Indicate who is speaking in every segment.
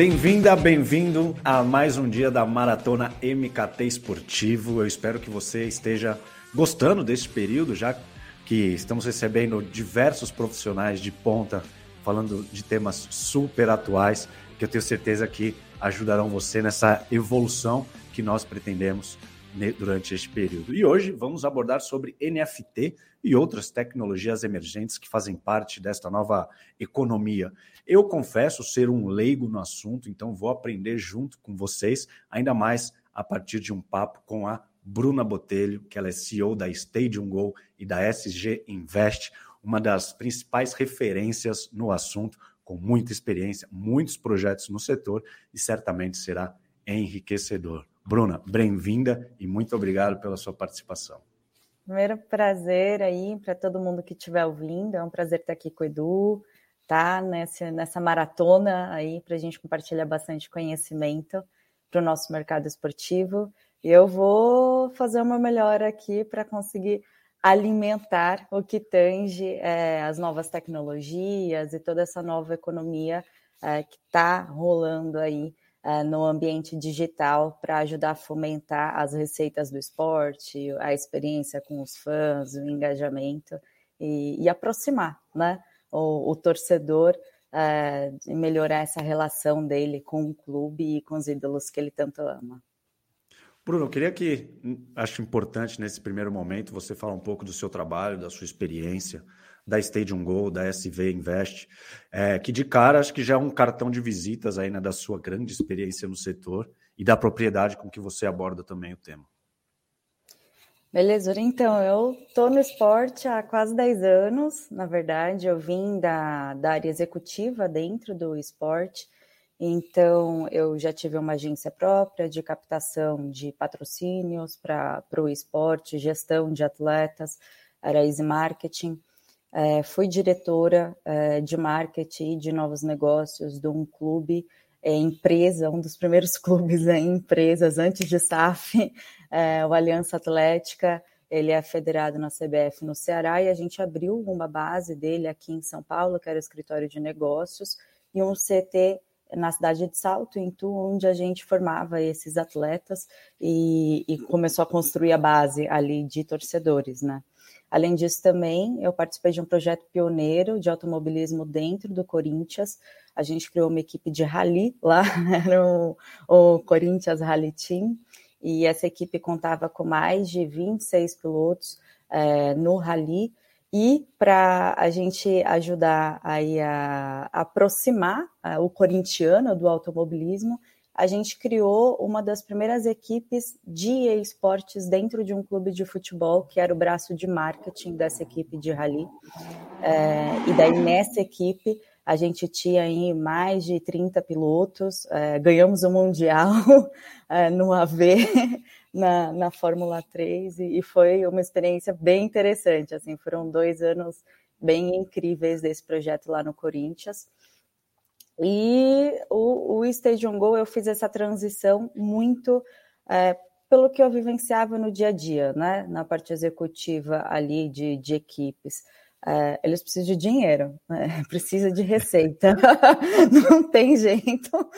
Speaker 1: Bem-vinda, bem-vindo a mais um dia da Maratona MKT Esportivo. Eu espero que você esteja gostando deste período, já que estamos recebendo diversos profissionais de ponta falando de temas super atuais, que eu tenho certeza que ajudarão você nessa evolução que nós pretendemos durante este período. E hoje vamos abordar sobre NFT e outras tecnologias emergentes que fazem parte desta nova economia. Eu confesso ser um leigo no assunto, então vou aprender junto com vocês, ainda mais a partir de um papo com a Bruna Botelho, que ela é CEO da Stadium Go e da SG Invest, uma das principais referências no assunto, com muita experiência, muitos projetos no setor e certamente será enriquecedor. Bruna, bem-vinda e muito obrigado pela sua participação.
Speaker 2: Primeiro prazer aí para todo mundo que estiver ouvindo, é um prazer estar aqui com o Edu, tá? Nessa, nessa maratona aí para a gente compartilhar bastante conhecimento para o nosso mercado esportivo. Eu vou fazer uma melhor aqui para conseguir alimentar o que tange é, as novas tecnologias e toda essa nova economia é, que está rolando aí uh, no ambiente digital para ajudar a fomentar as receitas do esporte, a experiência com os fãs, o engajamento e, e aproximar né, o, o torcedor uh, e melhorar essa relação dele com o clube e com os ídolos que ele tanto ama.
Speaker 1: Bruno, eu queria que, acho importante nesse primeiro momento, você falar um pouco do seu trabalho, da sua experiência, da Stadium Go, da SV Invest, é, que de cara acho que já é um cartão de visitas aí, né, da sua grande experiência no setor e da propriedade com que você aborda também o tema.
Speaker 2: Beleza, então, eu estou no esporte há quase 10 anos, na verdade, eu vim da, da área executiva dentro do esporte, então eu já tive uma agência própria de captação de patrocínios para o esporte, gestão de atletas, era Easy Marketing, é, fui diretora é, de marketing e de novos negócios de um clube, é, empresa, um dos primeiros clubes em empresas antes de SAF, é, o Aliança Atlética. Ele é federado na CBF no Ceará e a gente abriu uma base dele aqui em São Paulo, que era o escritório de negócios, e um CT na cidade de Salto, em Tu, onde a gente formava esses atletas e, e começou a construir a base ali de torcedores, né? Além disso, também eu participei de um projeto pioneiro de automobilismo dentro do Corinthians. A gente criou uma equipe de rally lá, era o, o Corinthians Rally Team, e essa equipe contava com mais de 26 pilotos é, no rally. E para a gente ajudar aí a, a aproximar a, o corintiano do automobilismo, a gente criou uma das primeiras equipes de esportes dentro de um clube de futebol, que era o braço de marketing dessa equipe de rally. É, e daí, nessa equipe, a gente tinha aí mais de 30 pilotos, é, ganhamos o Mundial é, no AV, na, na Fórmula 3, e, e foi uma experiência bem interessante. Assim, foram dois anos bem incríveis desse projeto lá no Corinthians. E o, o Stadium Go, eu fiz essa transição muito é, pelo que eu vivenciava no dia a dia, né? Na parte executiva ali de, de equipes. É, eles precisam de dinheiro, né? precisa de receita, não tem jeito.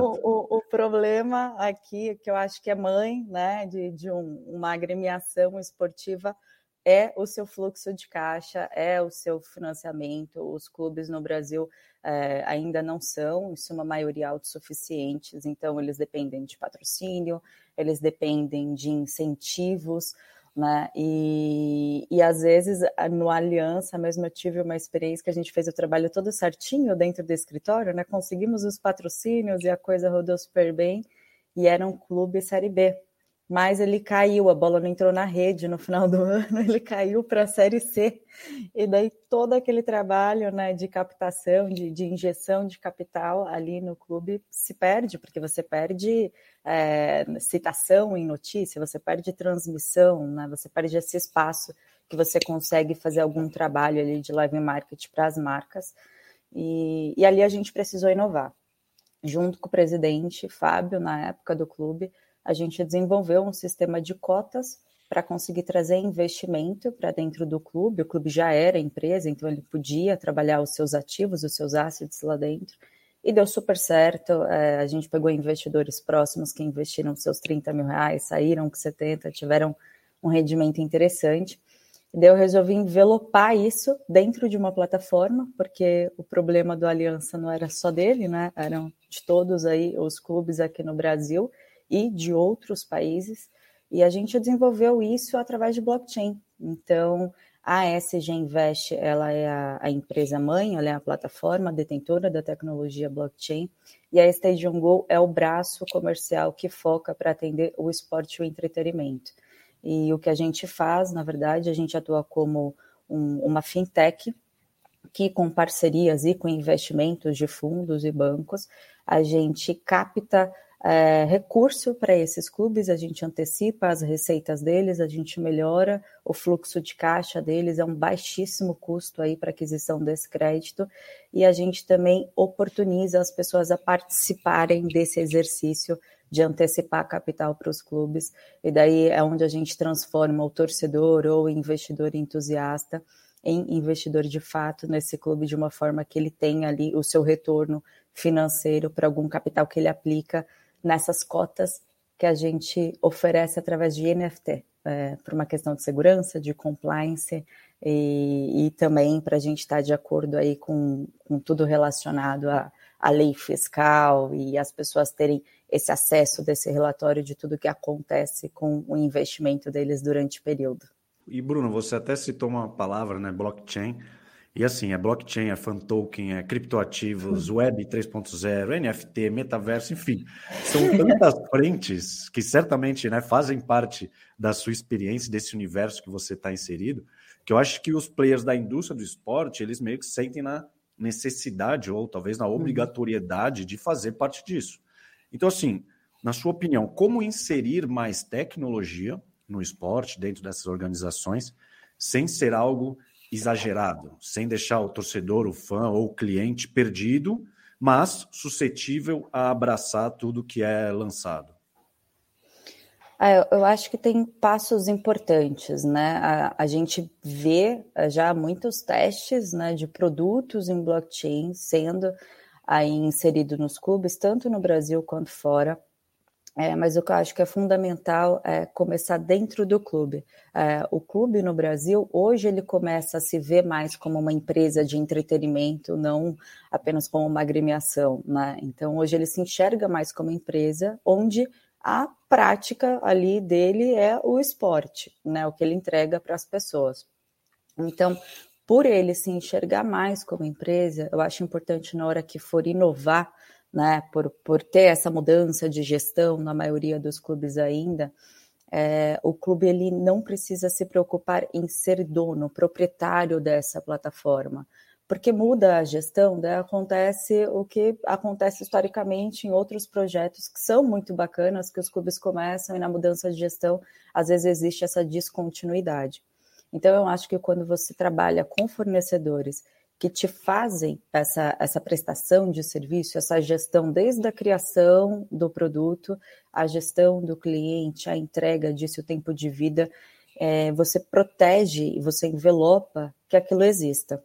Speaker 2: O, o, o, problema aqui, que eu acho que é mãe né, de, de um, uma agremiação esportiva, é o seu fluxo de caixa, é o seu financiamento. Os clubes no Brasil é, ainda não são, em suma maioria, autossuficientes, então eles dependem de patrocínio, eles dependem de incentivos, né? E, e às vezes no Aliança mesmo eu tive uma experiência que a gente fez o trabalho todo certinho dentro do escritório, né? Conseguimos os patrocínios e a coisa rodou super bem, e era um clube Série B mas ele caiu, a bola não entrou na rede no final do ano, ele caiu para a Série C. E daí todo aquele trabalho né, de captação, de, de, injeção de capital ali no clube se perde, porque você perde é, citação em notícia, você perde transmissão, né, você perde esse espaço que você consegue fazer algum trabalho ali de live marketing para as marcas. E, e ali a gente precisou inovar. Junto com o presidente Fábio, na época do clube, a gente desenvolveu um sistema de cotas para conseguir trazer investimento para dentro do clube. O clube já era empresa, então ele podia trabalhar os seus ativos, os seus assets lá dentro. e deu super certo. É, a gente pegou investidores próximos que investiram seus 30 mil reais, saíram com 70, tiveram um rendimento interessante. E daí eu resolvi envelopar isso dentro de uma plataforma, porque o problema do Aliança não era só dele, né? Eram de todos aí os clubes aqui no Brasil e de outros países. E a gente desenvolveu isso através de blockchain. Então, a SG Invest, ela é a, a, empresa mãe, ela é a plataforma detentora da tecnologia blockchain, e a Stadium Go é o braço comercial que foca para atender o esporte e o entretenimento. E o que a gente faz, na verdade, a gente atua como um, uma fintech que com parcerias e com investimentos de fundos e bancos, a gente capta é, recurso para esses clubes, a gente antecipa as receitas deles, a gente melhora o fluxo de caixa deles, é um baixíssimo custo aí para aquisição desse crédito, e a gente também oportuniza as pessoas a participarem desse exercício de antecipar capital para os clubes, e daí é onde a gente transforma o torcedor ou investidor entusiasta em investidor de fato nesse clube de uma forma que ele tenha ali o seu retorno financeiro para algum capital que ele aplica nessas cotas que a gente oferece através de NFT, é, por uma questão de segurança, de compliance e, e também para a gente estar tá de acordo aí com, com tudo relacionado à, à lei fiscal e as pessoas terem esse acesso desse relatório de tudo que acontece com o investimento deles durante o período.
Speaker 1: E Bruno, você até citou uma palavra, né, blockchain. E assim, é blockchain, é fan token, é criptoativos, web 3.0, NFT, metaverso, enfim. São tantas frentes que certamente né, fazem parte da sua experiência, desse universo que você está inserido, que eu acho que os players da indústria do esporte, eles meio que sentem na necessidade ou talvez na uhum. obrigatoriedade de fazer parte disso. Então, assim, na sua opinião, como inserir mais tecnologia no esporte, dentro dessas organizações, sem ser algo exagerado, sem deixar o torcedor, o fã ou o cliente perdido, mas suscetível a abraçar tudo que é lançado?
Speaker 2: É, eu acho que tem passos importantes, né? A, a, gente vê é, já muitos testes né, de produtos em blockchain sendo aí inserido nos clubes, tanto no Brasil quanto fora. É, mas o que eu acho que é fundamental é começar dentro do clube. É, o clube no Brasil, hoje, ele começa a se ver mais como uma empresa de entretenimento, não apenas como uma agremiação. Né? Então, hoje, ele se enxerga mais como empresa, onde a prática ali dele é o esporte, né? o que ele entrega para as pessoas. Então, por ele se enxergar mais como empresa, eu acho importante na hora que for inovar né, por, por ter essa mudança de gestão na maioria dos clubes ainda, é, o clube ele não precisa se preocupar em ser dono, proprietário dessa plataforma, porque muda a gestão, né, acontece o que acontece historicamente em outros projetos que são muito bacanas, que os clubes começam e na mudança de gestão, às vezes existe essa descontinuidade. Então, eu acho que quando você trabalha com fornecedores que te fazem essa, essa prestação de serviço, essa gestão desde a criação do produto, a gestão do cliente, a entrega disso, o tempo de vida, é, você protege e você envelopa que aquilo exista.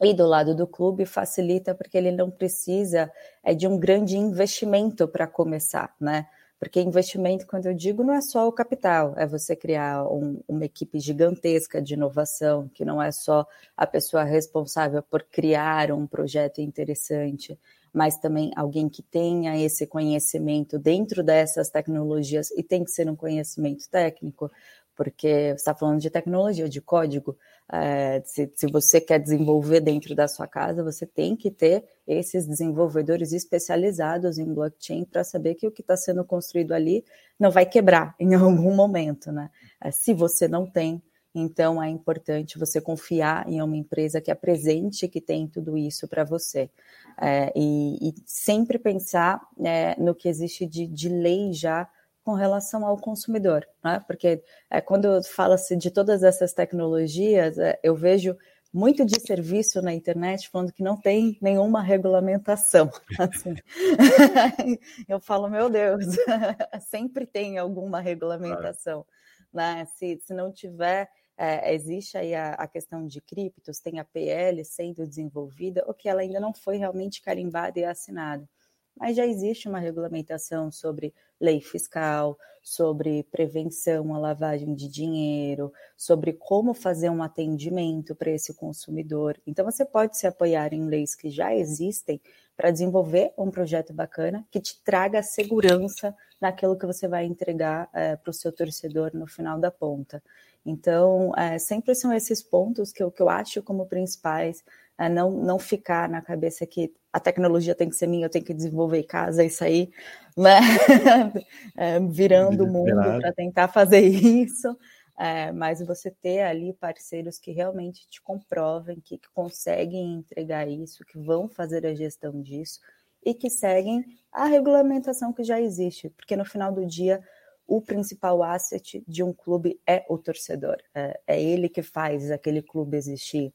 Speaker 2: E do lado do clube facilita porque ele não precisa é, de um grande investimento para começar, né? Porque investimento, quando eu digo, não é só o capital, é você criar um, uma equipe gigantesca de inovação, que não é só a pessoa responsável por criar um projeto interessante, mas também alguém que tenha esse conhecimento dentro dessas tecnologias e tem que ser um conhecimento técnico, porque você está falando de tecnologia, de código. É, se, se, você quer desenvolver dentro da sua casa, você tem que ter esses desenvolvedores especializados em blockchain para saber que o que está sendo construído ali não vai quebrar em algum momento, né? É, se você não tem, então é importante você confiar em uma empresa que apresente que tem tudo isso para você. É, e, e, sempre pensar é, no que existe de, de lei já com relação ao consumidor, né? Porque é, quando fala-se de todas essas tecnologias, é, eu vejo muito de serviço na internet falando que não tem nenhuma regulamentação. Assim. eu falo, meu Deus, sempre tem alguma regulamentação. Né? Se, se não tiver é, existe aí a, a, questão de criptos, tem a PL sendo desenvolvida, ou que ela ainda não foi realmente carimbada e assinada. Mas já existe uma regulamentação sobre lei fiscal, sobre prevenção à lavagem de dinheiro, sobre como fazer um atendimento para esse consumidor. Então, você pode se apoiar em leis que já existem para desenvolver um projeto bacana que te traga segurança naquilo que você vai entregar é, para o seu torcedor no final da ponta. Então, é, sempre são esses pontos que eu, que eu acho como principais, é, não, não ficar na cabeça que a tecnologia tem que ser minha, eu tenho que desenvolver em casa e sair né? é, virando o mundo para tentar fazer isso. É, mas você ter ali parceiros que realmente te comprovem, que, que conseguem entregar isso, que vão fazer a gestão disso e que seguem a regulamentação que já existe, porque no final do dia o principal asset de um clube é o torcedor, é, é ele que faz aquele clube existir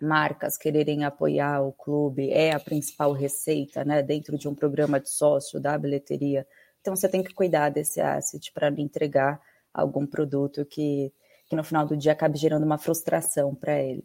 Speaker 2: marcas quererem apoiar o clube, é a principal receita, né, dentro de um programa de sócio da bilheteria. Então você tem que cuidar desse asset para não entregar algum produto que, que no final do dia acabe gerando uma frustração para ele.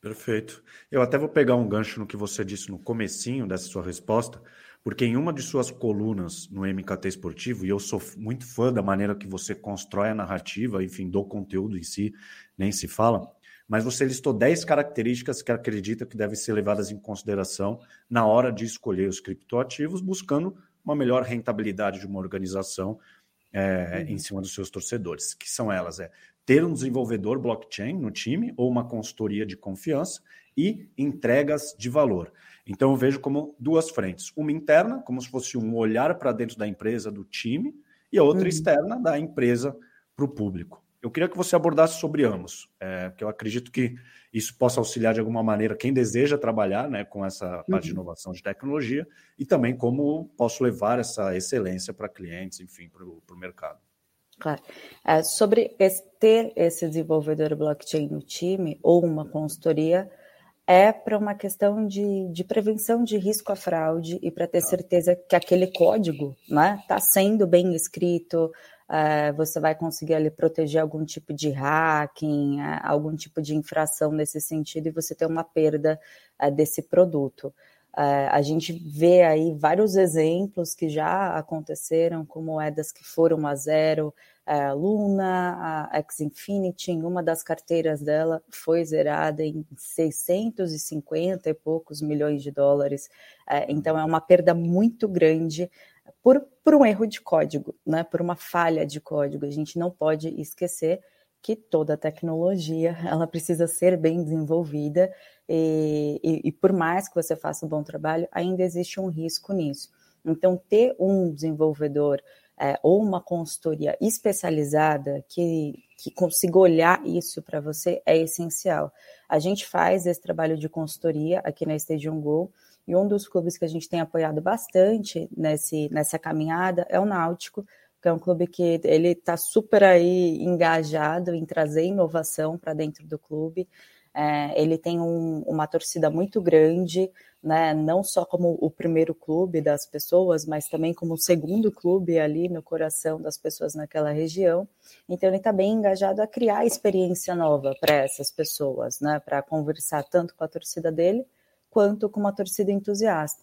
Speaker 1: Perfeito. Eu até vou pegar um gancho no que você disse no comecinho dessa sua resposta, porque em uma de suas colunas no MKT Esportivo, e eu sou muito fã da maneira que você constrói a narrativa, enfim, do conteúdo em si, nem se fala, mas você listou 10 características que acredita que devem ser levadas em consideração na hora de escolher os criptoativos, buscando uma melhor rentabilidade de uma organização é, em cima dos seus torcedores, que são elas, é ter um desenvolvedor blockchain no time ou uma consultoria de confiança e entregas de valor. Então eu vejo como duas frentes, uma interna, como se fosse um olhar para dentro da empresa, do time, e a outra uhum. externa, da empresa para o público. Eu queria que você abordasse sobre ambos, é, porque eu acredito que isso possa auxiliar de alguma maneira quem deseja trabalhar né, com essa parte de uhum. inovação de tecnologia e também como posso levar essa excelência para clientes, enfim, para o mercado.
Speaker 2: Claro. É, sobre esse, ter esse desenvolvedor blockchain no time ou uma consultoria, é para uma questão de, de, prevenção de risco à fraude e para ter tá. certeza que aquele código está né, tá sendo bem escrito, uh, você vai conseguir ali proteger algum tipo de hacking, uh, algum tipo de infração nesse sentido, e você ter uma perda uh, desse produto. a gente vê aí vários exemplos que já aconteceram, como moedas que foram a zero, a Luna, a em uma das carteiras dela foi zerada em 650 e poucos milhões de dólares. então é uma perda muito grande por, por um erro de código, né? por uma falha de código. A gente não pode esquecer que toda tecnologia ela precisa ser bem desenvolvida e, e, e, por mais que você faça um bom trabalho, ainda existe um risco nisso. Então, ter um desenvolvedor é, ou uma consultoria especializada que, que consiga olhar isso para você é essencial. A gente faz esse trabalho de consultoria aqui na Stadium Go e um dos clubes que a gente tem apoiado bastante nesse, nessa caminhada é o Náutico, que é um clube que ele está super aí engajado em trazer inovação para dentro do clube. É, ele tem um, uma torcida muito grande, né, não só como o primeiro clube das pessoas, mas também como o segundo clube ali no coração das pessoas naquela região. Então ele está bem engajado a criar experiência nova para essas pessoas, né, para conversar tanto com a torcida dele quanto com uma torcida entusiasta.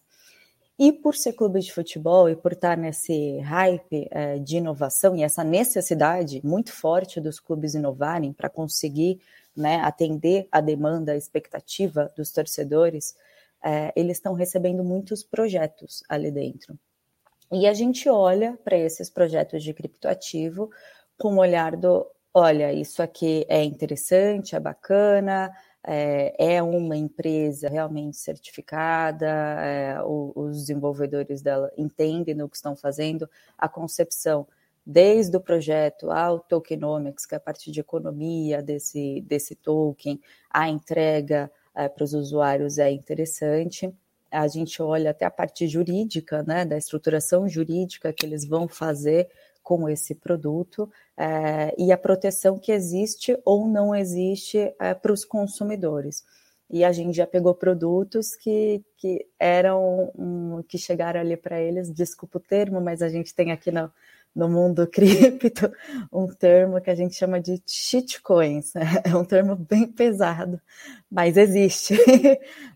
Speaker 2: E por ser clube de futebol e por estar nesse hype é, de inovação e essa necessidade muito forte dos clubes inovarem para conseguir né, atender a demanda, a expectativa dos torcedores, é, eles estão recebendo muitos projetos ali dentro. E a gente olha para esses projetos de criptoativo com o olhar do: olha, isso aqui é interessante, é bacana, é, é uma empresa realmente certificada, é, os desenvolvedores dela entendem no que estão fazendo, a concepção desde o projeto ao tokenomics, que é a parte de economia desse, desse token, a entrega é, para os usuários é interessante. A gente olha até a parte jurídica, né, da estruturação jurídica que eles vão fazer com esse produto é, e a proteção que existe ou não existe é, para os consumidores. E a gente já pegou produtos que, que eram um, que chegaram ali para eles, desculpa o termo, mas a gente tem aqui no, no mundo cripto um termo que a gente chama de shitcoins. É um termo bem pesado, mas existe.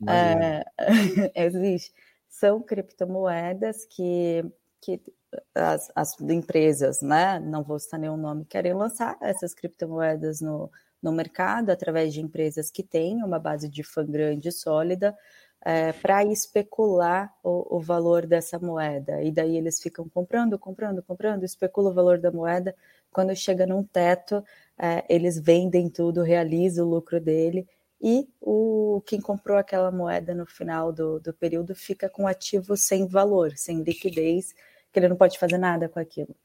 Speaker 2: É, existe. São criptomoedas que, que as, as, empresas, né, não vou citar nenhum nome, querem lançar essas criptomoedas no, no mercado através de empresas que têm uma base de fã grande e sólida é, para especular o, o, valor dessa moeda. E daí eles ficam comprando, comprando, comprando, especulam o valor da moeda. Quando chega num teto, é, eles vendem tudo, realizam o lucro dele. E o quem comprou aquela moeda no final do, do período fica com ativo sem valor, sem liquidez, que ele não pode fazer nada com aquilo.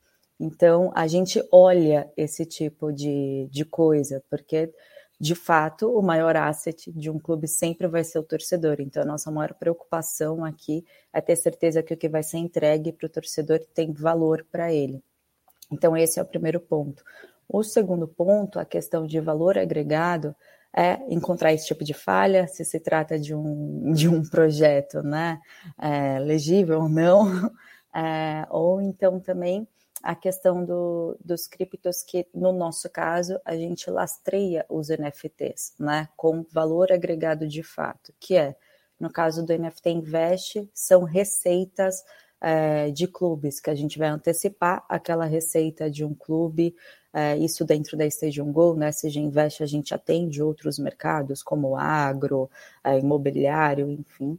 Speaker 2: Então, a gente olha esse tipo de, de coisa, porque de fato, o maior asset de um clube sempre vai ser o torcedor. Então, a nossa maior preocupação aqui é ter certeza que o que vai ser entregue para o torcedor tem valor para ele. Então, esse é o primeiro ponto. O segundo ponto, a questão de valor agregado, é encontrar esse tipo de falha, se se trata de um, de um projeto né, é, legível ou não, é, ou então também a questão do, dos criptos que, no nosso caso, a gente lastreia os NFTs, né, com valor agregado de fato, que é, no caso do NFT Invest, são receitas é, de clubes, que a gente vai antecipar aquela receita de um clube, é, isso dentro da Stadium Go, né, seja Invest, a gente atende outros mercados, como agro, é, imobiliário, enfim,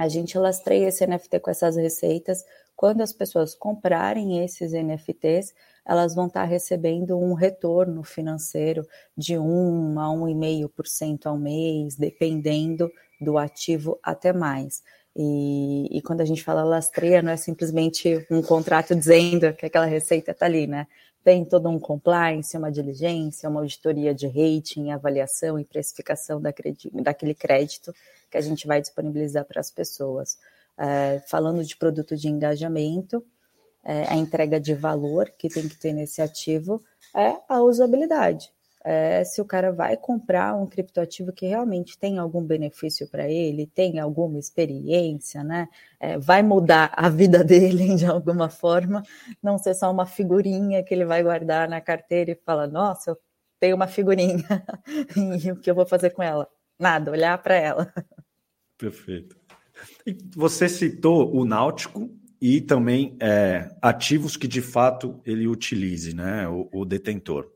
Speaker 2: a gente lastreia esse NFT com essas receitas quando as pessoas comprarem esses NFTs, elas vão estar recebendo um retorno financeiro de 1 a 1,5% ao mês, dependendo do ativo até mais. E, e, quando a gente fala lastreia, não é simplesmente um contrato dizendo que aquela receita está ali, né? Tem todo um compliance, uma diligência, uma auditoria de rating, avaliação e precificação daquele crédito que a gente vai disponibilizar para as pessoas é, falando de produto de engajamento, é, a entrega de valor que tem que ter nesse ativo é a usabilidade. É, se o cara vai comprar um criptoativo que realmente tem algum benefício para ele, tem alguma experiência, né? É, vai mudar a vida dele de alguma forma, não ser só uma figurinha que ele vai guardar na carteira e fala: Nossa, eu tenho uma figurinha, e o que eu vou fazer com ela? Nada, olhar para ela.
Speaker 1: Perfeito. Você citou o Náutico e também é, ativos que de fato ele utilize, né, o, o detentor.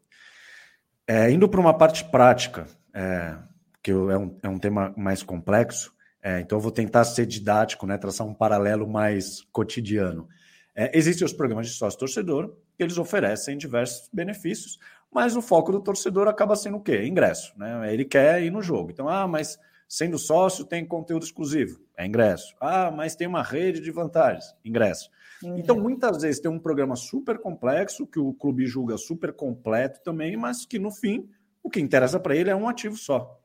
Speaker 1: É, indo para uma parte prática, é, que é um, é um tema mais complexo, é, então eu vou tentar ser didático, né, traçar um paralelo mais cotidiano. É, existem os programas de sócio-torcedor, que eles oferecem diversos benefícios, mas o foco do torcedor acaba sendo o quê? Ingresso. Né? Ele quer ir no jogo. Então, ah, mas Sendo sócio, tem conteúdo exclusivo, é ingresso. Ah, mas tem uma rede de vantagens, ingresso. Uhum. Então, muitas vezes tem um programa super complexo, que o clube julga super completo também, mas que no fim, o que interessa para ele é um ativo só.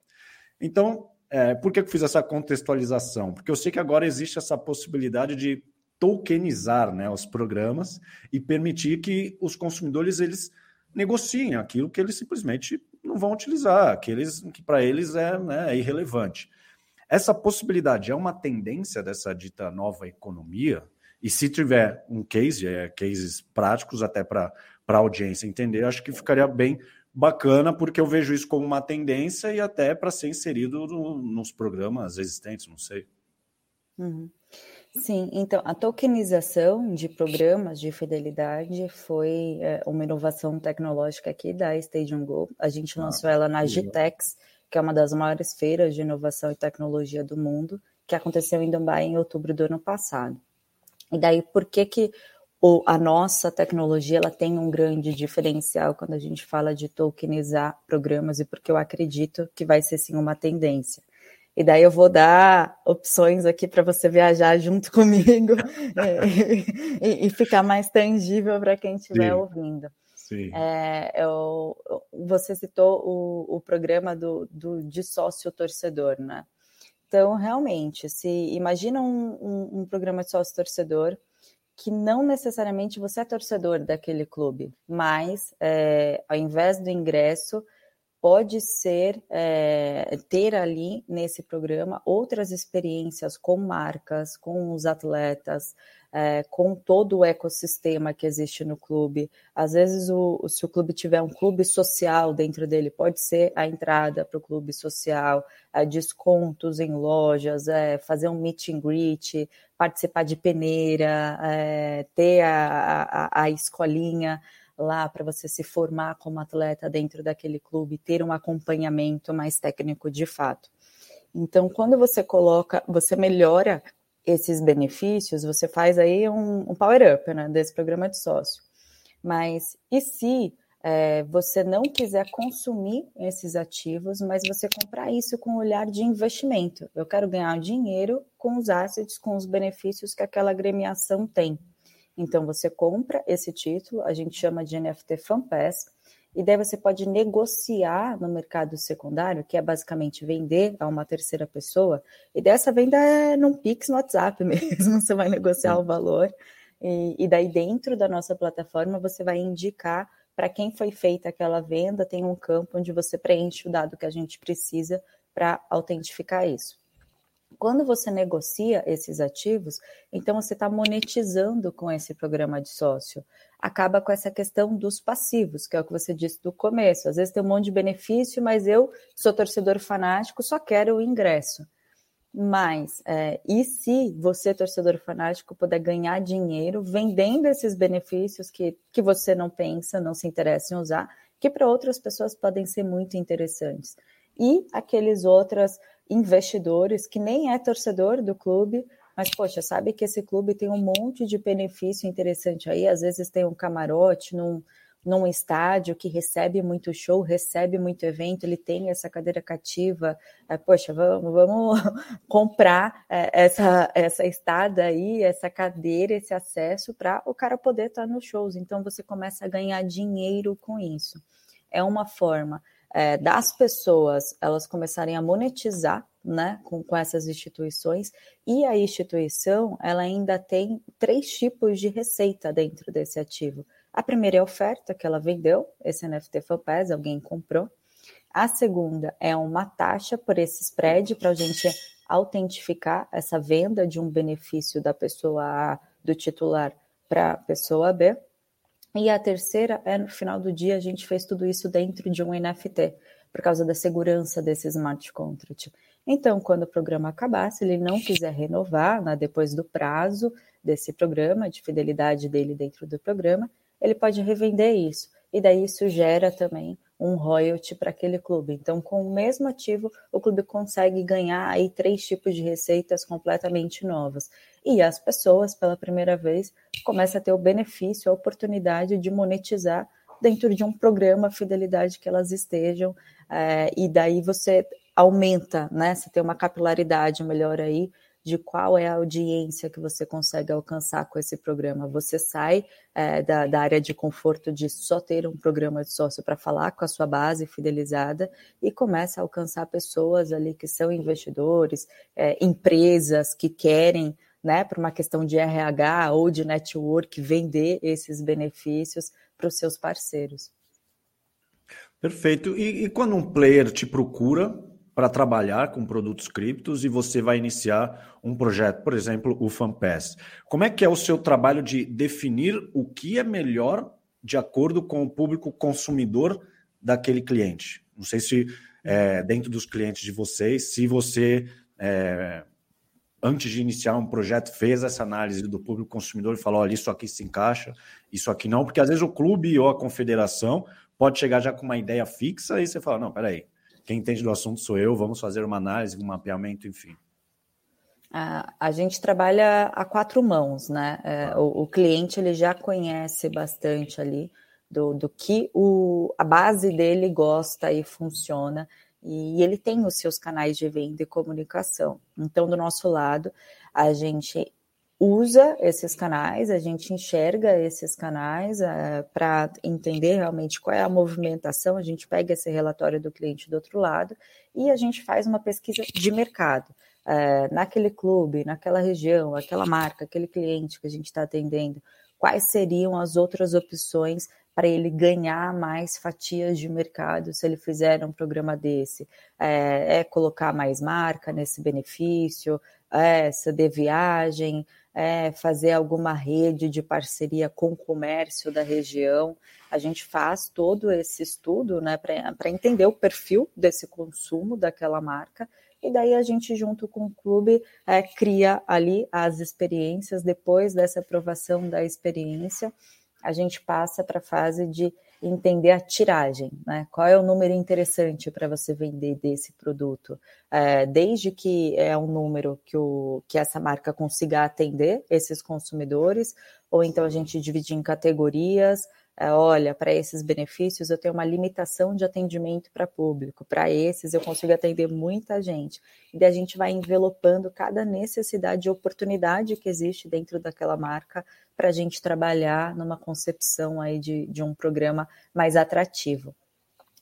Speaker 1: Então, é, por que eu fiz essa contextualização? Porque eu sei que agora existe essa possibilidade de tokenizar né, os programas e permitir que os consumidores eles negociem aquilo que eles simplesmente não vão utilizar, que, eles, que para eles é, né, é irrelevante. Essa possibilidade é uma tendência dessa dita nova economia, e se tiver um case, é, cases práticos até para a audiência entender, acho que ficaria bem bacana, porque eu vejo isso como uma tendência e até para ser inserido no, nos programas existentes, não sei.
Speaker 2: Uhum. Sim, então a tokenização de programas de fidelidade foi é, uma inovação tecnológica aqui da Stadium Go. A gente ah, lançou ela na Gitex, que é uma das maiores feiras de inovação e tecnologia do mundo, que aconteceu em Dubai em outubro do ano passado. E daí, por que que o, a nossa tecnologia ela tem um grande diferencial quando a gente fala de tokenizar programas e porque eu acredito que vai ser sim uma tendência. E daí eu vou dar opções aqui para você viajar junto comigo e, e, ficar mais tangível para quem estiver ouvindo. É, eu, você citou o, o programa do, do, de sócio torcedor, né? Então, realmente, se imagina um, um, um programa de sócio torcedor que não necessariamente você é torcedor daquele clube, mas é, ao invés do ingresso, pode ser é, ter ali nesse programa outras experiências com marcas, com os atletas, é, com todo o ecossistema que existe no clube. Às vezes, o, se o clube tiver um clube social dentro dele, pode ser a entrada para o clube social, é, descontos em lojas, fazer um meet and greet, participar de peneira, ter a, a, a escolinha lá para você se formar como atleta dentro daquele clube, ter um acompanhamento mais técnico de fato. Então, quando você coloca, você melhora esses benefícios, você faz aí um, um power-up né, desse programa de sócio. Mas e se é, você não quiser consumir esses ativos, mas você comprar isso com um olhar de investimento? Eu quero ganhar dinheiro com os assets, com os benefícios que aquela agremiação tem. Então você compra esse título, a gente chama de NFT Fan Pass, e daí você pode negociar no mercado secundário, que é basicamente vender a uma terceira pessoa, e dessa venda é num Pix no WhatsApp mesmo, você vai negociar o valor, e, e daí dentro da nossa plataforma você vai indicar para quem foi feita aquela venda, tem um campo onde você preenche o dado que a gente precisa para autentificar isso. Quando você negocia esses ativos, então você está monetizando com esse programa de sócio. Acaba com essa questão dos passivos, que é o que você disse do começo. Às vezes tem um monte de benefício, mas eu sou torcedor fanático, só quero o ingresso. Mas, é, e se você, torcedor fanático, puder ganhar dinheiro vendendo esses benefícios que, que você não pensa, não se interessa em usar, que para outras pessoas podem ser muito interessantes. E aqueles outras investidores que nem é torcedor do clube, mas poxa, sabe que esse clube tem um monte de benefício interessante aí, às vezes tem um camarote num, num estádio que recebe muito show, recebe muito evento, ele tem essa cadeira cativa, é, poxa, vamos, vamos comprar é, essa, essa estada aí, essa cadeira, esse acesso para o cara poder estar nos shows. Então você começa a ganhar dinheiro com isso. É uma forma é, das pessoas elas começarem a monetizar né, com, com essas instituições, e a instituição ela ainda tem três tipos de receita dentro desse ativo. A primeira é a oferta que ela vendeu, esse NFT FAPES, alguém comprou. A segunda é uma taxa por esse spread para a gente autentificar essa venda de um benefício da pessoa A, do titular, para a pessoa B. E a terceira é no final do dia a gente fez tudo isso dentro de um NFT, por causa da segurança desse smart contract. Então, quando o programa acabar, se ele não quiser renovar né, depois do prazo desse programa, de fidelidade dele dentro do programa, ele pode revender isso. E daí isso gera também um royalty para aquele clube. Então, com o mesmo ativo, o clube consegue ganhar aí três tipos de receitas completamente novas. E as pessoas, pela primeira vez, começam a ter o benefício, a oportunidade de monetizar dentro de um programa fidelidade que elas estejam, é, e daí você aumenta, né? Você tem uma capilaridade melhor aí de qual é a audiência que você consegue alcançar com esse programa. Você sai é, da, da, área de conforto de só ter um programa de sócio para falar com a sua base fidelizada e começa a alcançar pessoas ali que são investidores, é, empresas que querem né, por uma questão de RH ou de network, vender esses benefícios para os seus parceiros.
Speaker 1: Perfeito. E, e, quando um player te procura para trabalhar com produtos criptos e você vai iniciar um projeto, por exemplo, o FanPass, como é que é o seu trabalho de definir o que é melhor de acordo com o público consumidor daquele cliente? Não sei se é, dentro dos clientes de vocês, se você é, antes de iniciar um projeto, fez essa análise do público consumidor e falou: olha, isso aqui se encaixa, isso aqui não, porque às vezes o clube ou a confederação pode chegar já com uma ideia fixa e você fala: não, peraí, quem entende do assunto sou eu, vamos fazer uma análise, um mapeamento, enfim.
Speaker 2: A, gente trabalha a quatro mãos, né? É, ah. o, o, cliente ele já conhece bastante ali do, do que o, a base dele gosta e funciona e ele tem os seus canais de venda e comunicação. Então, do nosso lado, a gente usa esses canais, a gente enxerga esses canais é, para entender realmente qual é a movimentação, a gente pega esse relatório do cliente do outro lado e a gente faz uma pesquisa de mercado. É, naquele clube, naquela região, aquela marca, aquele cliente que a gente está atendendo, quais seriam as outras opções para ele ganhar mais fatias de mercado se ele fizer um programa desse? É, é colocar mais marca nesse benefício? É ceder viagem? É fazer alguma rede de parceria com o comércio da região? A gente faz todo esse estudo né, para entender o perfil desse consumo daquela marca e daí a gente, junto com o clube, é, cria ali as experiências. Depois dessa aprovação da experiência, a gente passa para a fase de entender a tiragem, né? Qual é o número interessante para você vender desse produto? É, desde que é um número que, o, que essa marca consiga atender esses consumidores, ou então a gente divide em categorias, olha, para esses benefícios eu tenho uma limitação de atendimento para público, para esses eu consigo atender muita gente. E a gente vai envelopando cada necessidade e oportunidade que existe dentro daquela marca para a gente trabalhar numa concepção aí de, de um programa mais atrativo.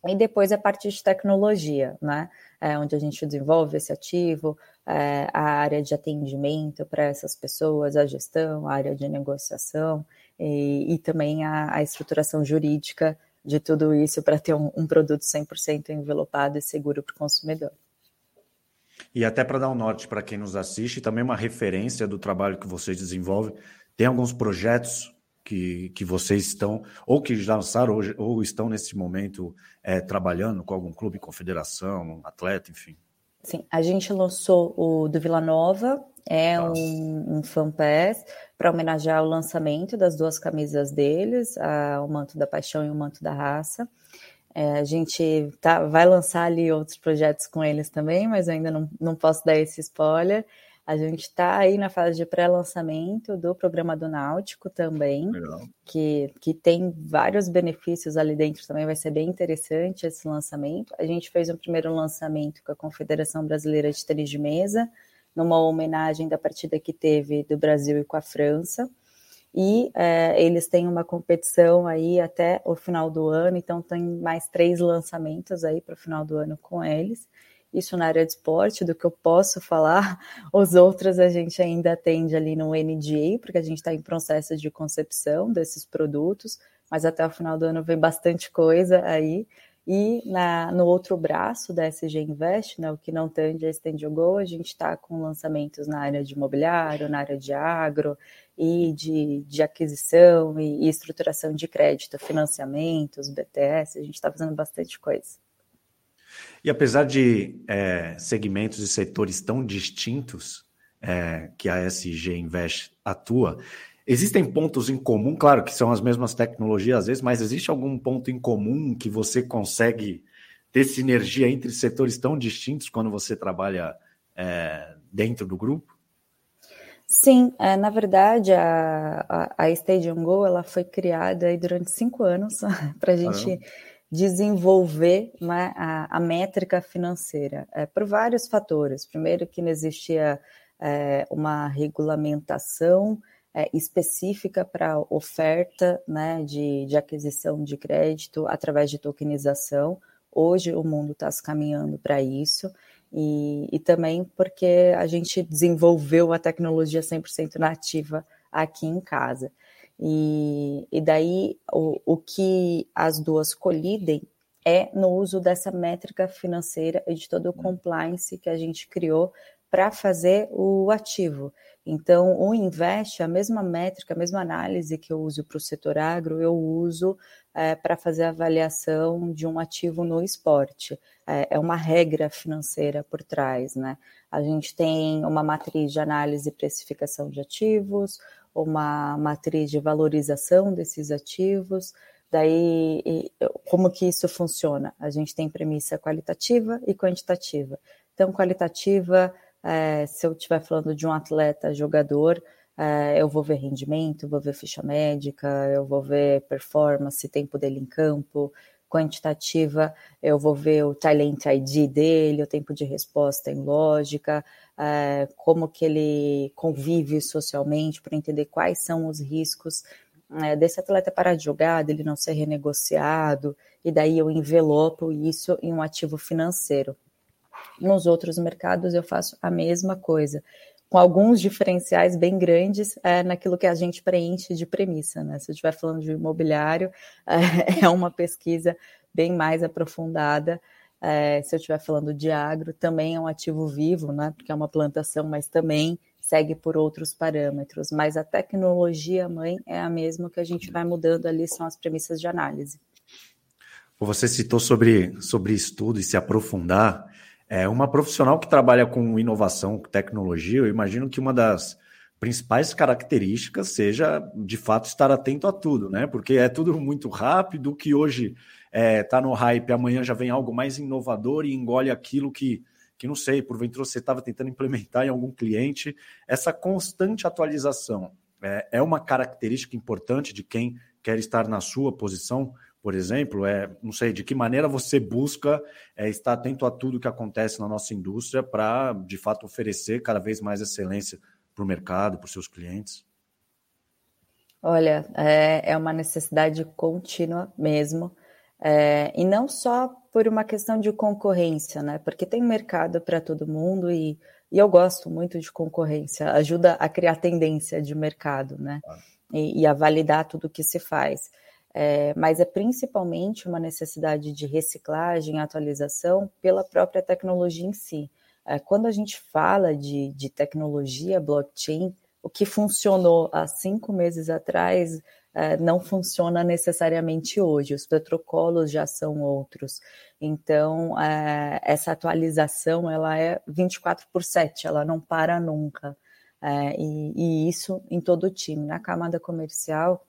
Speaker 2: E depois a parte de tecnologia, né? É, onde a gente desenvolve esse ativo, é, a área de atendimento para essas pessoas, a gestão, a área de negociação e, e também a, a, estruturação jurídica de tudo isso para ter um, um produto 100% envelopado e seguro para o consumidor.
Speaker 1: E até para dar um norte para quem nos assiste, também uma referência do trabalho que vocês desenvolvem. Tem alguns projetos que, que vocês estão, ou que já lançaram, ou, ou estão nesse momento é, trabalhando com algum clube, confederação, atleta, enfim?
Speaker 2: Sim, a gente lançou o do Vila Nova, é um, um fan pass para homenagear o lançamento das duas camisas deles, a, o Manto da Paixão e o Manto da Raça. É, a gente tá, vai lançar ali outros projetos com eles também, mas eu ainda não, não posso dar esse spoiler. A gente está aí na fase de pré-lançamento do programa do Náutico também, que, que tem vários benefícios ali dentro também, vai ser bem interessante esse lançamento. A gente fez um primeiro lançamento com a Confederação Brasileira de Tênis de Mesa, numa homenagem da partida que teve do Brasil e com a França. E é, eles têm uma competição aí até o final do ano, então tem mais três lançamentos aí para o final do ano com eles isso na área de esporte, do que eu posso falar. Os outros a gente ainda atende ali no NDA, porque a gente está em processo de concepção desses produtos, mas até o final do ano vem bastante coisa aí. E na, no outro braço da SG Invest, né, o que não tange a Stand Go, a gente está com lançamentos na área de imobiliário, na área de agro e de, de aquisição e, e estruturação de crédito, financiamentos, BTS, a gente está fazendo bastante coisa.
Speaker 1: E apesar de é, segmentos e setores tão distintos é, que a SG Invest atua, existem pontos em comum, claro que são as mesmas tecnologias às vezes, mas existe algum ponto em comum que você consegue ter sinergia entre setores tão distintos quando você trabalha é, dentro do grupo?
Speaker 2: Sim, é, na verdade a, a, a Stadium Go ela foi criada durante cinco anos para a gente desenvolver né, a, a, métrica financeira, é, por vários fatores. Primeiro, que não existia é, uma regulamentação é, específica para oferta né, de, de aquisição de crédito através de tokenização. Hoje o mundo está se caminhando para isso. E, e também porque a gente desenvolveu a tecnologia 100% nativa aqui em casa. E, e daí o, o que as duas colidem é no uso dessa métrica financeira e de todo o compliance que a gente criou para fazer o ativo. Então, o Invest, a mesma métrica, a mesma análise que eu uso para o setor agro, eu uso é, para fazer a avaliação de um ativo no esporte. É, é, uma regra financeira por trás, né? A gente tem uma matriz de análise e precificação de ativos, uma matriz de valorização desses ativos. Daí, como que isso funciona? A gente tem premissa qualitativa e quantitativa. Então, qualitativa, é, se eu estiver falando de um atleta jogador, é, eu vou ver rendimento, vou ver ficha médica, eu vou ver performance, tempo dele em campo, quantitativa, eu vou ver o talent ID dele, o tempo de resposta em lógica, é, como que ele convive socialmente, para entender quais são os riscos é, desse atleta parar de jogar, dele não ser renegociado, e daí eu envelopo isso em um ativo financeiro. Nos outros mercados eu faço a mesma coisa. com alguns diferenciais bem grandes é, naquilo que a gente preenche de premissa. Né? Se eu estiver falando de imobiliário, é, é uma pesquisa bem mais aprofundada. É, se eu estiver falando de agro, também é um ativo vivo, né? porque é uma plantação, mas também segue por outros parâmetros. Mas a tecnologia mãe é a mesma que a gente vai mudando ali, são as premissas de análise.
Speaker 1: Você citou sobre, sobre estudo e se aprofundar. É uma profissional que trabalha com inovação, tecnologia, eu imagino que uma das principais características seja, de fato, estar atento a tudo, né? Porque é tudo muito rápido, que hoje está é, tá no hype, amanhã já vem algo mais inovador e engole aquilo que, que não sei, porventura você estava tentando implementar em algum cliente. Essa constante atualização é, é uma característica importante de quem quer estar na sua posição por exemplo, é, não sei, de que maneira você busca é, estar atento a tudo que acontece na nossa indústria para, de fato, oferecer cada vez mais excelência para o mercado, para os seus clientes?
Speaker 2: Olha, é, é uma necessidade contínua mesmo. É, e não só por uma questão de concorrência, né? Porque tem mercado para todo mundo e, e, eu gosto muito de concorrência, ajuda a criar tendência de mercado, né? E, e a validar tudo que se faz é, mas é principalmente uma necessidade de reciclagem, atualização pela própria tecnologia em si. É, quando a gente fala de, de tecnologia blockchain, o que funcionou há cinco meses atrás é, não funciona necessariamente hoje, os protocolos já são outros. Então, é, essa atualização ela é 24 por 7, ela não para nunca. É, e, e, isso em todo o time. Na camada comercial,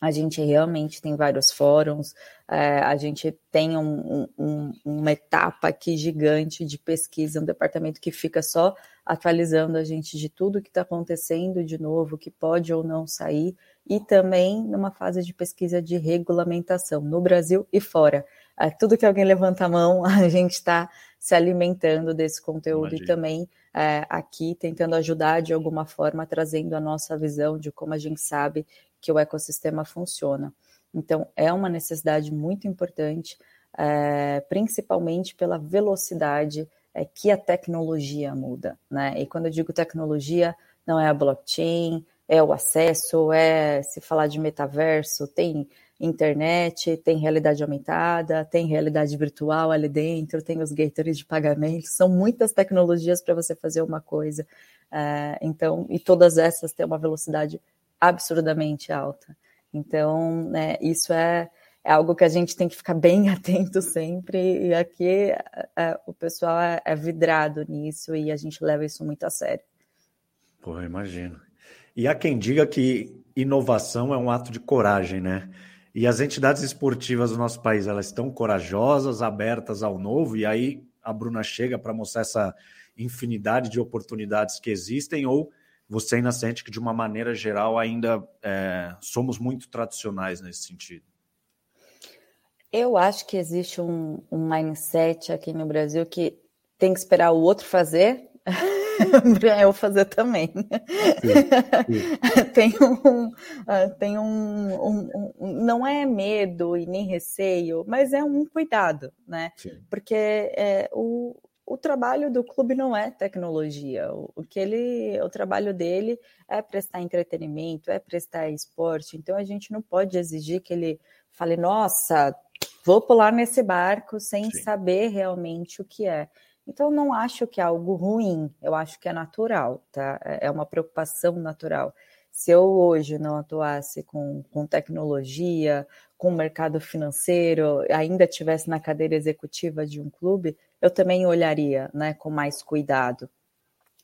Speaker 2: a gente realmente tem vários fóruns, é, a gente tem um, um, uma etapa aqui gigante de pesquisa, um departamento que fica só atualizando a gente de tudo que está acontecendo de novo, que pode ou não sair, e também numa fase de pesquisa de regulamentação no Brasil e fora. É, tudo que alguém levanta a mão, a gente está se alimentando desse conteúdo Imagina. e também é, aqui tentando ajudar de alguma forma, trazendo a nossa visão de como a gente sabe que o ecossistema funciona. Então, é uma necessidade muito importante, é, principalmente pela velocidade é, que a tecnologia muda. Né? E quando eu digo tecnologia, não é a blockchain, é o acesso, é se falar de metaverso, tem internet, tem realidade aumentada, tem realidade virtual ali dentro, tem os gateways de pagamento, são muitas tecnologias para você fazer uma coisa. É, então, e todas essas têm uma velocidade absurdamente alta. Então, né, isso é, é algo que a gente tem que ficar bem atento sempre, e aqui é, é, o pessoal é, é, vidrado nisso e a gente leva isso muito a sério.
Speaker 1: Pô, imagino. E há quem diga que inovação é um ato de coragem, né? E as entidades esportivas do nosso país, elas estão corajosas, abertas ao novo, e aí a Bruna chega para mostrar essa infinidade de oportunidades que existem, ou você ainda sente que, de uma maneira geral, ainda é, somos muito tradicionais nesse sentido?
Speaker 2: Eu acho que existe um, um mindset aqui no Brasil que tem que esperar o outro fazer para eu fazer também. Sim, sim. tem um, ah, tem um, um, um, não é medo e nem receio, mas é um cuidado, né? Sim. Porque é, o, o trabalho do clube não é tecnologia. O, que ele, o trabalho dele é prestar entretenimento, é prestar esporte. Então a gente não pode exigir que ele fale, nossa, vou pular nesse barco sem Sim. saber realmente o que é. Então não acho que é algo ruim, eu acho que é natural, tá? É, é uma preocupação natural. Se eu hoje não atuasse com, com tecnologia, com o mercado financeiro, ainda tivesse na cadeira executiva de um clube, eu também olharia né, com mais cuidado.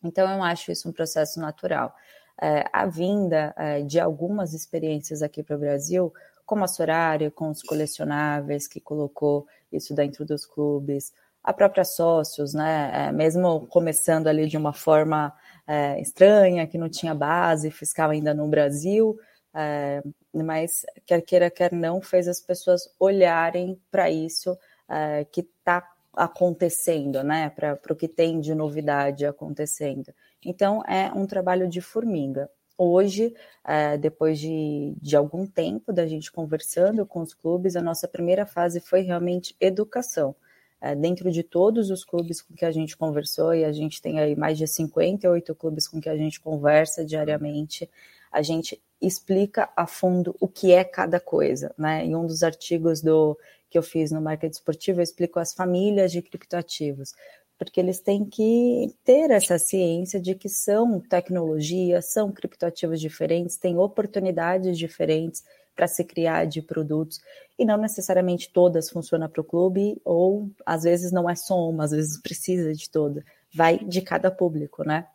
Speaker 2: Então, eu acho isso um processo natural. É, a vinda é, de algumas experiências aqui para o Brasil, como a Sorari, com os colecionáveis, que colocou isso dentro dos clubes, a própria sócios, né, é, mesmo começando ali de uma forma é, estranha, que não tinha base fiscal ainda no Brasil, é, mas quer queira, quer não, fez as pessoas olharem para isso é, que está acontecendo, né? Para o que tem de novidade acontecendo. Então, é um trabalho de formiga. Hoje, é, depois de, de algum tempo da gente conversando com os clubes, a nossa primeira fase foi realmente educação. é, dentro de todos os clubes com que a gente conversou, e a gente tem aí mais de 58 clubes com que a gente conversa diariamente, a gente explica a fundo o que é cada coisa, né? Em um dos artigos do que eu fiz no Marketing Esportivo, eu explico as famílias de criptoativos, porque eles têm que ter essa ciência de que são tecnologias, são criptoativos diferentes, têm oportunidades diferentes para se criar de produtos e não necessariamente todas funcionam para o clube ou às vezes não é só uma, às vezes precisa de toda, vai de cada público, né?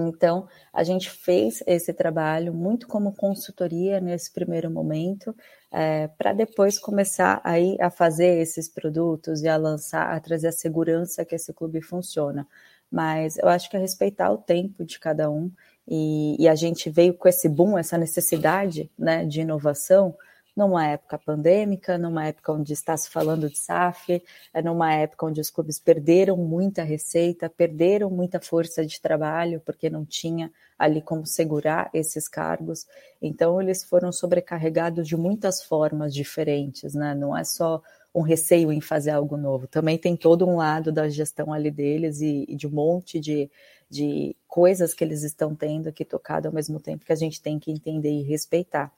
Speaker 2: Então, a gente fez esse trabalho muito como consultoria nesse primeiro momento, é, para depois começar aí a fazer esses produtos e a lançar, a trazer a segurança que esse clube funciona. Mas eu acho que é respeitar o tempo de cada um, e, e a gente veio com esse boom, essa necessidade né, de inovação, numa época pandêmica, numa época onde está se falando de SAF, é numa época onde os clubes perderam muita receita, perderam muita força de trabalho, porque não tinha ali como segurar esses cargos. Então, eles foram sobrecarregados de muitas formas diferentes, né? Não é só um receio em fazer algo novo, também tem todo um lado da gestão ali deles e, e de um monte de, de coisas que eles estão tendo aqui tocado ao mesmo tempo que a gente tem que entender e respeitar.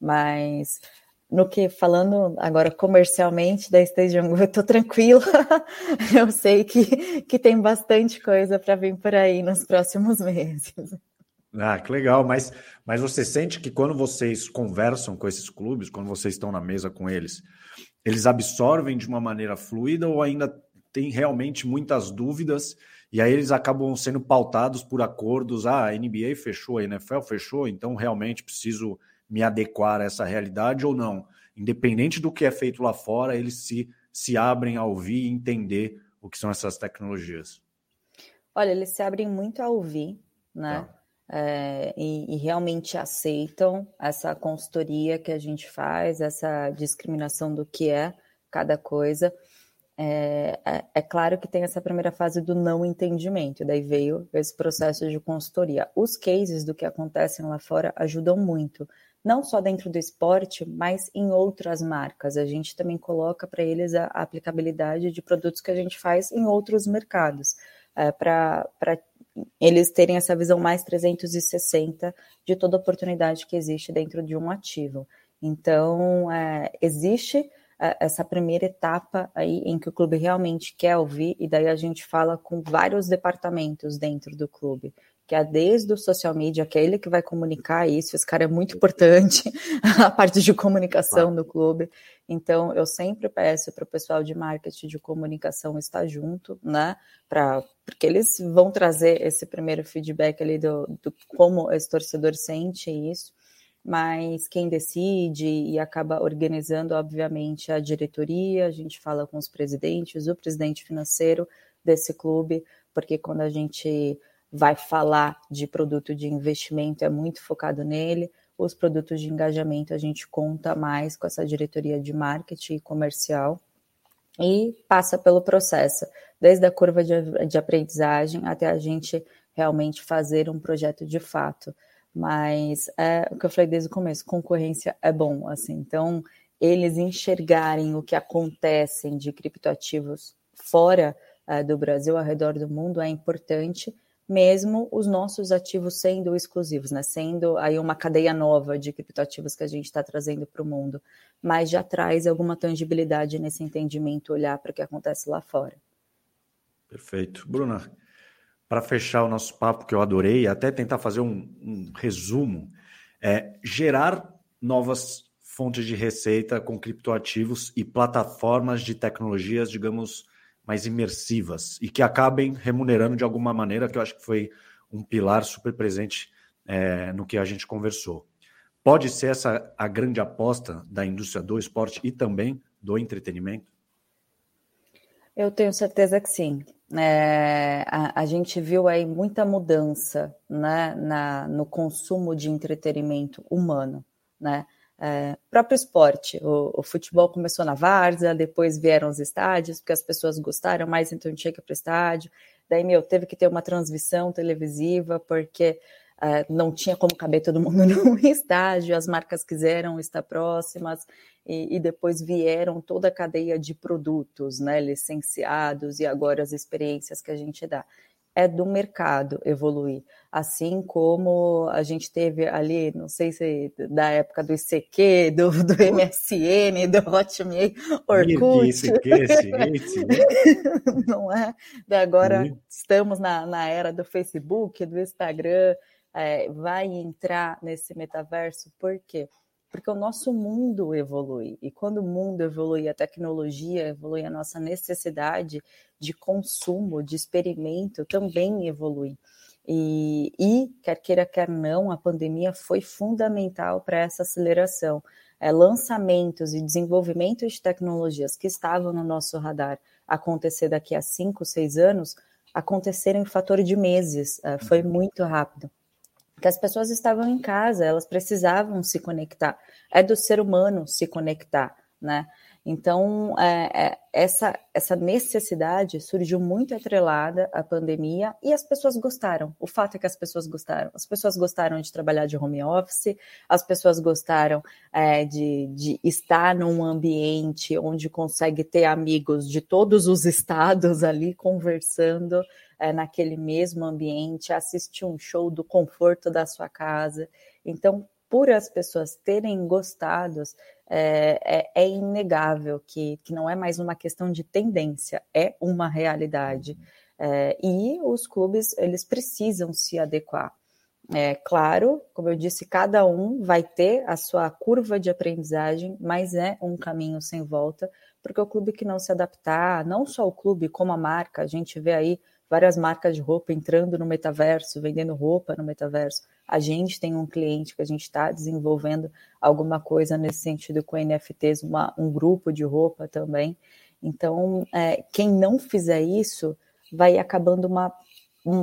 Speaker 2: Mas no que falando agora comercialmente da Stage eu estou tranquila. eu sei que, que tem bastante coisa para vir por aí nos próximos meses.
Speaker 1: Ah, que legal, mas, mas você sente que quando vocês conversam com esses clubes, quando vocês estão na mesa com eles, eles absorvem de uma maneira fluida ou ainda tem realmente muitas dúvidas e aí eles acabam sendo pautados por acordos, ah, a NBA fechou, a NFL fechou, então realmente preciso me adequar a essa realidade ou não. Independente do que é feito lá fora, eles se, se abrem a ouvir e entender o que são essas tecnologias.
Speaker 2: Olha, eles se abrem muito a ouvir, né? Tá. É, e, e, realmente aceitam essa consultoria que a gente faz, essa discriminação do que é cada coisa. É, é, é, claro que tem essa primeira fase do não entendimento, daí veio esse processo de consultoria. Os cases do que acontecem lá fora ajudam muito, não só dentro do esporte, mas em outras marcas. A gente também coloca para eles a, aplicabilidade de produtos que a gente faz em outros mercados, é, para eles terem essa visão mais 360 de toda oportunidade que existe dentro de um ativo. Então, é, existe é, essa primeira etapa aí em que o clube realmente quer ouvir, e daí a gente fala com vários departamentos dentro do clube que é desde o social media, que é ele que vai comunicar isso, esse cara é muito importante, a parte de comunicação do clube. Então, eu sempre peço para o pessoal de marketing de comunicação estar junto, né? Pra, porque eles vão trazer esse primeiro feedback ali do, do como esse torcedor sente isso mas quem decide e acaba organizando, obviamente, a diretoria, a gente fala com os presidentes, o presidente financeiro desse clube, porque quando a gente vai falar de produto de investimento, é muito focado nele. Os produtos de engajamento a gente conta mais com essa diretoria de marketing e comercial e passa pelo processo, desde a curva de, de aprendizagem até a gente realmente fazer um projeto de fato. Mas é o que eu falei desde o começo, concorrência é bom, assim. Então, eles enxergarem o que acontece de criptoativos fora é, do Brasil, ao redor do mundo, é importante mesmo os nossos ativos sendo exclusivos, né? Sendo aí uma cadeia nova de criptoativos que a gente está trazendo para o mundo, mas já traz alguma tangibilidade nesse entendimento, olhar para o que acontece lá fora.
Speaker 1: Perfeito. Bruna, para fechar o nosso papo, que eu adorei, até tentar fazer um, um resumo, é gerar novas fontes de receita com criptoativos e plataformas de tecnologias, digamos, mais imersivas e que acabem remunerando de alguma maneira, que eu acho que foi um pilar super presente é, no que a gente conversou. Pode ser essa a grande aposta da indústria do esporte e também do entretenimento?
Speaker 2: Eu tenho certeza que sim. É, a, a, gente viu aí muita mudança né, na, no consumo de entretenimento humano. Né? É, próprio esporte, o, o, futebol começou na várzea, depois vieram os estádios, porque as pessoas gostaram mais, então tinha que ir para o estádio. Daí, meu, teve que ter uma transmissão televisiva, porque uh, não tinha como caber todo mundo no estágio, as marcas quiseram estar próximas e, e, depois vieram toda a cadeia de produtos, né, licenciados e agora as experiências que a gente dá é do mercado evoluir. Assim como a gente teve ali, não sei se da época do ICQ, do, do MSN, do Hotmail, Orkut. ICQ, não é? Agora uhum. estamos na, na era do Facebook, do Instagram, é, vai entrar nesse metaverso, por quê? Porque o nosso mundo evolui. E quando o mundo evolui, a tecnologia evolui, a nossa necessidade de consumo, de experimento também evolui. E, e, quer queira, quer não, a pandemia foi fundamental para essa aceleração. É, lançamentos e desenvolvimento de tecnologias que estavam no nosso radar acontecer daqui a cinco, seis anos, aconteceram em fator de meses, é, foi muito rápido. Porque as pessoas estavam em casa, elas precisavam se conectar. É do ser humano se conectar, né? Então, é, é, essa, essa necessidade surgiu muito atrelada à pandemia e as pessoas gostaram. O fato é que as pessoas gostaram. As pessoas gostaram de trabalhar de home office, as pessoas gostaram é, de, de estar num ambiente onde consegue ter amigos de todos os estados ali conversando é, naquele mesmo ambiente, assistir um show do conforto da sua casa. Então, por as pessoas terem gostado, é, é, é, inegável que, que não é mais uma questão de tendência, é uma realidade. É, e os clubes, eles precisam se adequar. É claro, como eu disse, cada um vai ter a sua curva de aprendizagem, mas é um caminho sem volta, porque o clube que não se adaptar, não só o clube, como a marca, a gente vê aí várias marcas de roupa entrando no metaverso, vendendo roupa no metaverso. A gente tem um cliente que a gente está desenvolvendo alguma coisa nesse sentido com NFTs, uma, um grupo de roupa também. Então, é, quem não fizer isso vai acabando uma um,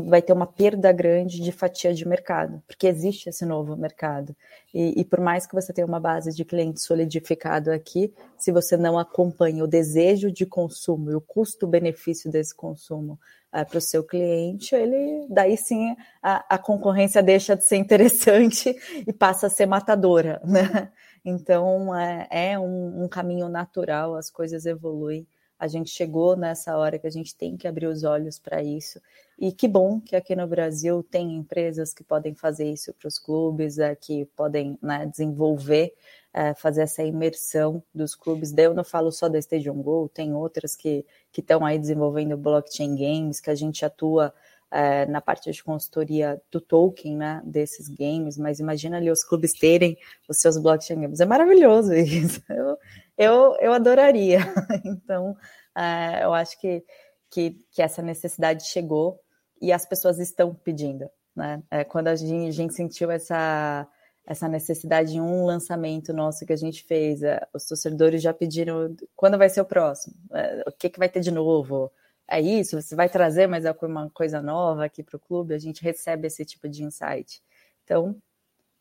Speaker 2: vai ter uma perda grande de fatia de mercado, porque existe esse novo mercado. E, e por mais que você tenha uma base de cliente solidificado aqui, se você não acompanha o desejo de consumo e o custo-benefício desse consumo uh, para o seu cliente, ele daí sim a, a, concorrência deixa de ser interessante e passa a ser matadora, né? Então é, é um, um caminho natural, as coisas evoluem a gente chegou nessa hora que a gente tem que abrir os olhos para isso. E que bom que aqui no Brasil tem empresas que podem fazer isso para os clubes, é, que podem né, desenvolver, é, fazer essa imersão dos clubes. Daí eu não falo só da Stadium Go, tem outras que estão aí desenvolvendo blockchain games, que a gente atua é, na parte de consultoria do token, né, desses games, mas imagina ali os clubes terem os seus blockchain games. É maravilhoso isso. eu, eu adoraria. Então, é, eu acho que, que, que, essa necessidade chegou e as pessoas estão pedindo. Né? É, quando a gente, a gente, sentiu essa, essa necessidade em um lançamento nosso que a gente fez, é, os torcedores já pediram quando vai ser o próximo, é, o que, que vai ter de novo. É isso, você vai trazer mais alguma coisa nova aqui para o clube? A gente recebe esse tipo de insight. Então,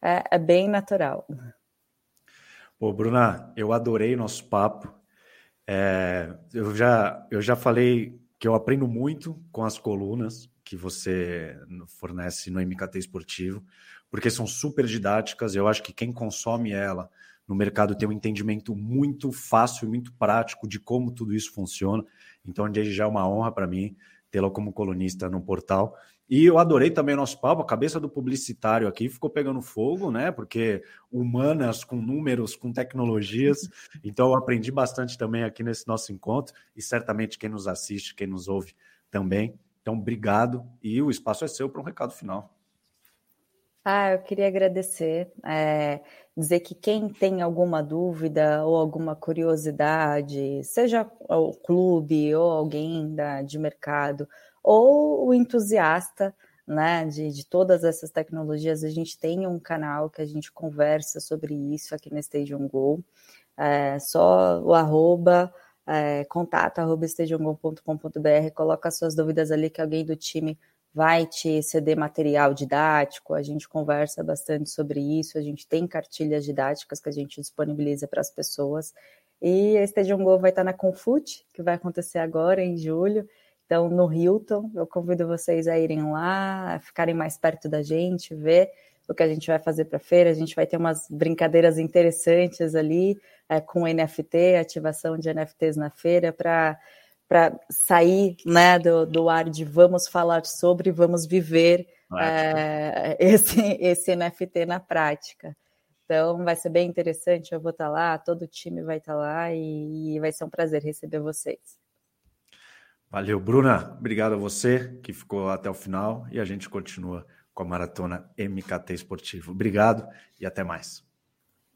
Speaker 2: é, é bem natural.
Speaker 1: Ô, Bruna, eu adorei nosso papo. É, eu, já, eu já falei que eu aprendo muito com as colunas que você fornece no MKT Esportivo, porque são super didáticas. Eu acho que quem consome ela no mercado tem um entendimento muito fácil e muito prático de como tudo isso funciona. Então, desde já é uma honra para mim tê-la como colunista no portal. E eu adorei também o nosso papo, a cabeça do publicitário aqui ficou pegando fogo, né? Porque humanas com números, com tecnologias. Então eu aprendi bastante também aqui nesse nosso encontro e certamente quem nos assiste, quem nos ouve também. Então, obrigado e o espaço é seu para um recado final.
Speaker 2: Ah, eu queria agradecer, é, dizer que quem tem alguma dúvida ou alguma curiosidade, seja o clube ou alguém da, de mercado, ou o entusiasta né, de, de todas essas tecnologias, a gente tem um canal que a gente conversa sobre isso aqui no Stadium Go. É, só o arroba, é, contato arroba coloca suas dúvidas ali que alguém do time vai te ceder material didático, a gente conversa bastante sobre isso, a gente tem cartilhas didáticas que a gente disponibiliza para as pessoas. E a Stadium Go vai estar na Confute, que vai acontecer agora em julho. Então, no Hilton, eu convido vocês a irem lá, a ficarem mais perto da gente, ver o que a gente vai fazer para a feira. A gente vai ter umas brincadeiras interessantes ali é, com NFT, ativação de NFTs na feira, para para sair né, do, do ar de vamos falar sobre, vamos viver é, esse, esse NFT na prática. Então vai ser bem interessante, eu vou estar lá, todo o time vai estar lá e, e vai ser um prazer receber vocês.
Speaker 1: Valeu, Bruna. Obrigado a você que ficou até o final e a gente continua com a maratona MKT Esportivo. Obrigado e até mais.